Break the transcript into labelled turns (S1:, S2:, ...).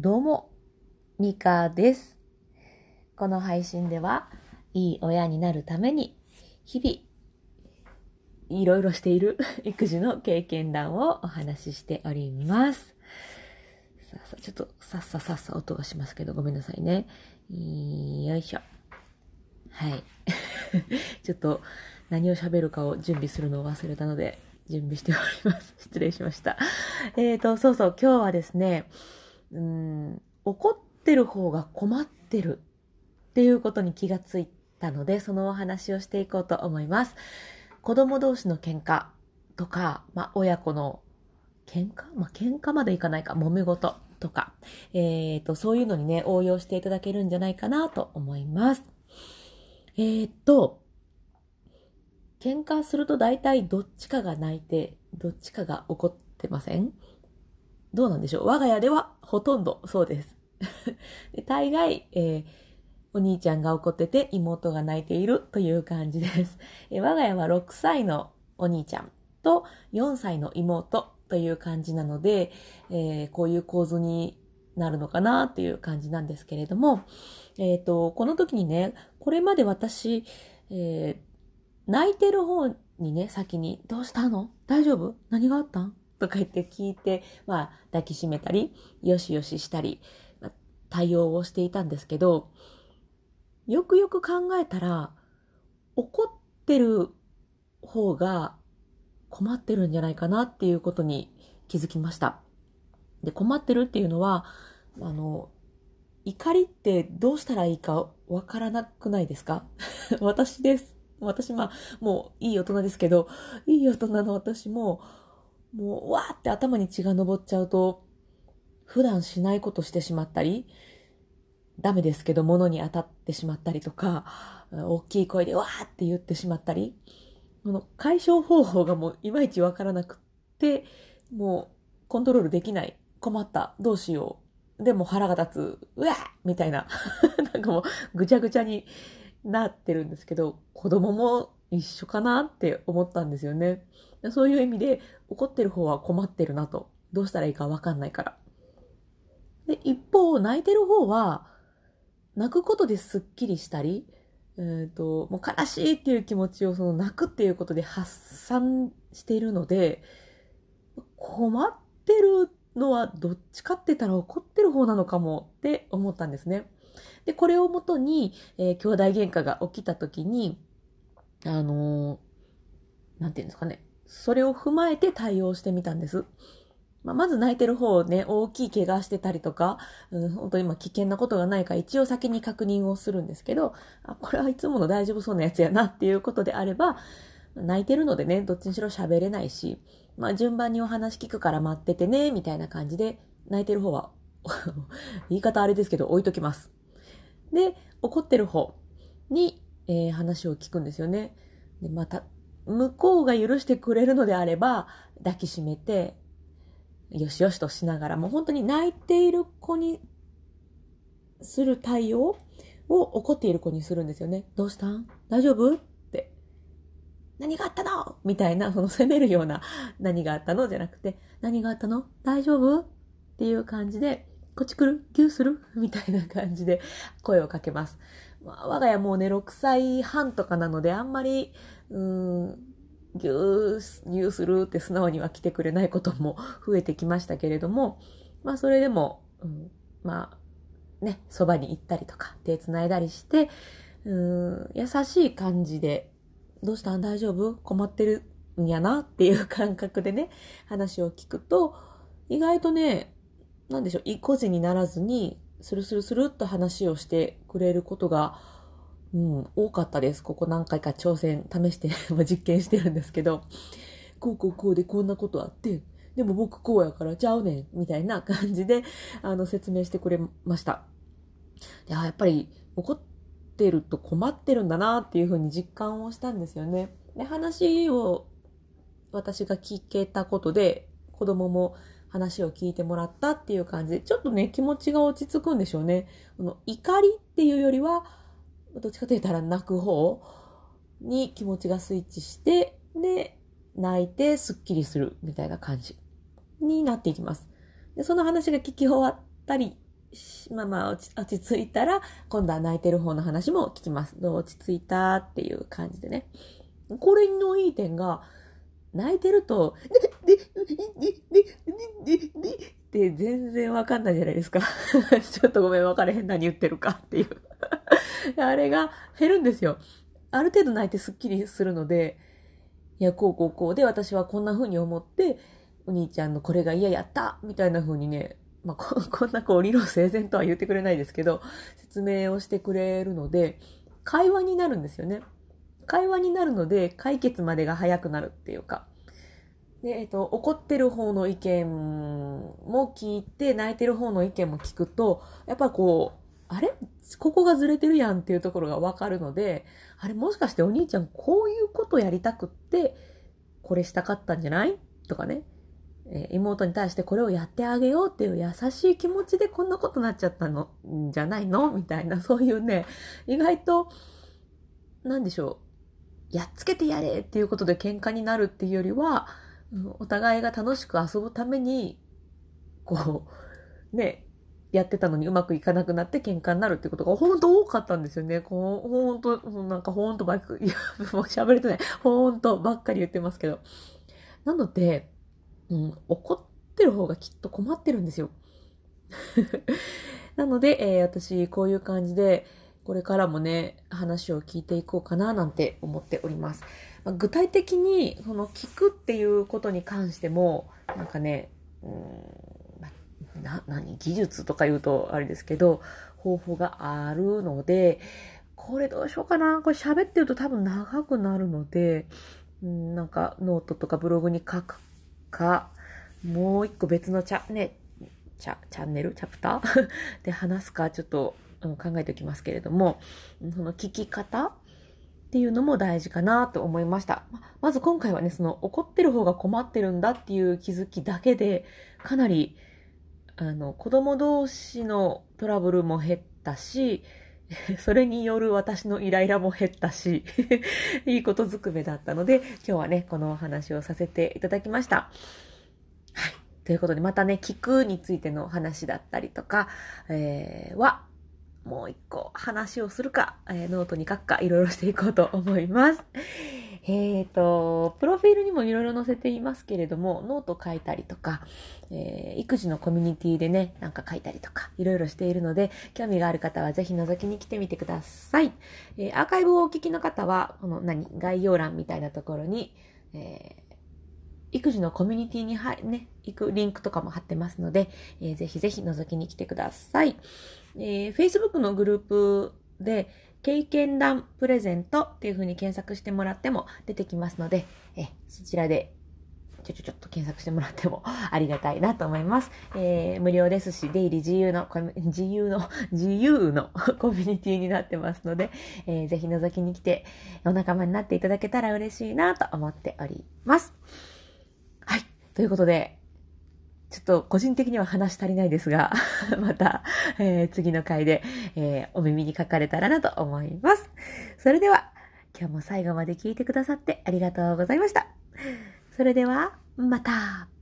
S1: どうも、ミカです。この配信では、いい親になるために、日々、いろいろしている 育児の経験談をお話ししております。さあさあ、ちょっとさっささっさ音がしますけど、ごめんなさいね。よいしょ。はい。ちょっと何を喋るかを準備するのを忘れたので、準備しております。失礼しました。えーと、そうそう、今日はですね、うん、怒ってる方が困ってるっていうことに気がついたので、そのお話をしていこうと思います。子供同士の喧嘩とか、まあ、親子の喧嘩？まあ、喧嘩までいかないか、揉め事とか、えーと、そういうのにね、応用していただけるんじゃないかなと思います。えーと、喧嘩すると大体どっちかが泣いて、どっちかが怒ってません？どうなんでしょう？我が家ではほとんどそうです。で大概、えーお兄ちゃんが怒ってて妹が泣いているという感じです。え我が家は6歳のお兄ちゃんと4歳の妹という感じなので、えーこういう構図になるのかなっていう感じなんですけれども、えっ、と、この時にね、これまで私、えー泣いてる方にね、先に、どうしたの？大丈夫？何があったん？とか言って聞いて、まあ、抱きしめたり、よしよししたり、まあ対応をしていたんですけど、よくよく考えたら、怒ってる方が困ってるんじゃないかなっていうことに気づきました。で、困ってるっていうのは、あの、怒りってどうしたらいいかわからなくないですか？私です。私、まあ、もういい大人ですけど、いい大人の私も、もう、わーって頭に血が昇っちゃうと、普段しないことしてしまったり、ダメですけど物に当たってしまったりとか、大きい声でわーって言ってしまったり、この解消方法がもういまいちわからなくって、もうコントロールできない、困った、どうしよう、でも腹が立つ、うわーみたいな、なんかもうぐちゃぐちゃになってるんですけど、子供も一緒かなって思ったんですよね。そういう意味で怒ってる方は困ってるなと。どうしたらいいかわかんないから。で、一方、泣いてる方は、泣くことですっきりしたり、えっ、と、もう悲しいっていう気持ちをその泣くっていうことで発散しているので、困ってるのはどっちかって言ったら怒ってる方なのかもって思ったんですね。で、これをもとに、えー兄弟喧嘩が起きた時に、あのーなんていうんですかね。それを踏まえて対応してみたんです。まあ、まず泣いてる方をね、大きい怪我してたりとか、うん、本当に今危険なことがないか一応先に確認をするんですけど、あ、これはいつもの大丈夫そうなやつやなっていうことであれば、泣いてるのでね、どっちにしろ喋れないし、まあ順番にお話聞くから待っててね、みたいな感じで、泣いてる方は、言い方あれですけど置いときます。で、怒ってる方に、えー話を聞くんですよね。で、また、向こうが許してくれるのであれば、抱きしめて、よしよしとしながら、もう本当に泣いている子にする対応を怒っている子にするんですよね。どうしたん？大丈夫？って。何があったの？みたいな、その責めるような何があったの？じゃなくて、何があったの？大丈夫？っていう感じで、こっち来る？ギューする？みたいな感じで声をかけます。まあ我が家もうね、6歳半とかなので、あんまり、うーん、ギュー、ギューするって素直には来てくれないことも増えてきましたけれども、まあそれでも、うん、まあね、そばに行ったりとか、手繋いだりして、うん、優しい感じで、どうした？ん大丈夫？困ってるんやなっていう感覚でね、話を聞くと、意外とね、なんでしょう、意固地にならずに、スルスルスルっと話をしてくれることが、うん、多かったです。ここ何回か挑戦、試して、実験してるんですけど、こうこうこうでこんなことあって、でも僕こうやからちゃうねん、みたいな感じで、あの、説明してくれました。であやっぱり怒ってると困ってるんだなっていうふうに実感をしたんですよね。で、話を私が聞けたことで、子供も話を聞いてもらったっていう感じで、ちょっとね、気持ちが落ち着くんでしょうね。この怒りっていうよりは、どっちかと言ったら泣く方に気持ちがスイッチして、で、泣いてスッキリするみたいな感じになっていきます。で、その話が聞き終わったりまあまあ落ち落ち着いたら、今度は泣いてる方の話も聞きます。どう？落ち着いたっていう感じでね。これのいい点が、泣いてると、で、で、で、で、で、で、で、全然わかんないじゃないですか。ちょっとごめん、わかれへん何言ってるかっていう。あれが減るんですよ。ある程度泣いてスッキリするので、いや、こうこうこうで私はこんな風に思って、お兄ちゃんのこれが嫌やったみたいな風にね、まあ、ここんなこう理論整然とは言ってくれないですけど、説明をしてくれるので、会話になるんですよね。会話になるので、解決までが早くなるっていうか。で、えっと、怒ってる方の意見も聞いて、泣いてる方の意見も聞くと、やっぱこう、あれ？ここがずれてるやんっていうところがわかるので、あれもしかしてお兄ちゃんこういうことやりたくって、これしたかったんじゃない？とかね。え妹に対してこれをやってあげようっていう優しい気持ちでこんなことになっちゃったの、んじゃないの？みたいな、そういうね、意外と、なんでしょう。やっつけてやれっていうことで喧嘩になるっていうよりは、お互いが楽しく遊ぶために、こう、ね、やってたのにうまくいかなくなって喧嘩になるってことが本当多かったんですよね。こう、ほんと、なんかほんとばっかり、いや、もう喋れてない。ほんとばっかり言ってますけど。なので、うん、怒ってる方がきっと困ってるんですよ。なので、えー、私、こういう感じで、これからもね、話を聞いていこうかななんて思っております。まあ、具体的に、その聞くっていうことに関しても、なんかね、うん、な、何、技術とか言うとあれですけど、方法があるので、これどうしようかな？これ喋ってると多分長くなるので、うん、なんかノートとかブログに書くか、もう一個別のチャ、ね、チャ、チャンネル？チャプター？で話すか、ちょっと、考えておきますけれども、その聞き方っていうのも大事かなと思いました。まず今回はね、その怒ってる方が困ってるんだっていう気づきだけで、かなり、あの、子供同士のトラブルも減ったし、それによる私のイライラも減ったし いいことずくめだったので、今日はね、このお話をさせていただきました。はい。ということで、またね、聞くについての話だったりとか、えー、は、もう一個話をするか、えー、ノートに書くか、いろいろしていこうと思います。えっ、ー、と、プロフィールにもいろいろ載せていますけれども、ノート書いたりとか、えー、育児のコミュニティでね、なんか書いたりとか、いろいろしているので、興味がある方はぜひ覗きに来てみてください。えー、アーカイブをお聞きの方は、この何、概要欄みたいなところに、え育児のコミュニティには、ね、行くリンクとかも貼ってますので、えー、ぜひぜひ覗きに来てください。えー、Facebook のグループで、経験談プレゼントっていう風に検索してもらっても出てきますので、えそちらでちょちょちょっと検索してもらっても ありがたいなと思います。えー、無料ですし、出入り自由の、自由の、自由の コミュニティになってますので、えー、ぜひ覗きに来てお仲間になっていただけたら嬉しいなと思っております。ということで、ちょっと個人的には話足りないですが、また、えー、次の回で、えー、お耳にかかれたらなと思います。それでは、今日も最後まで聞いてくださってありがとうございました。それでは、また。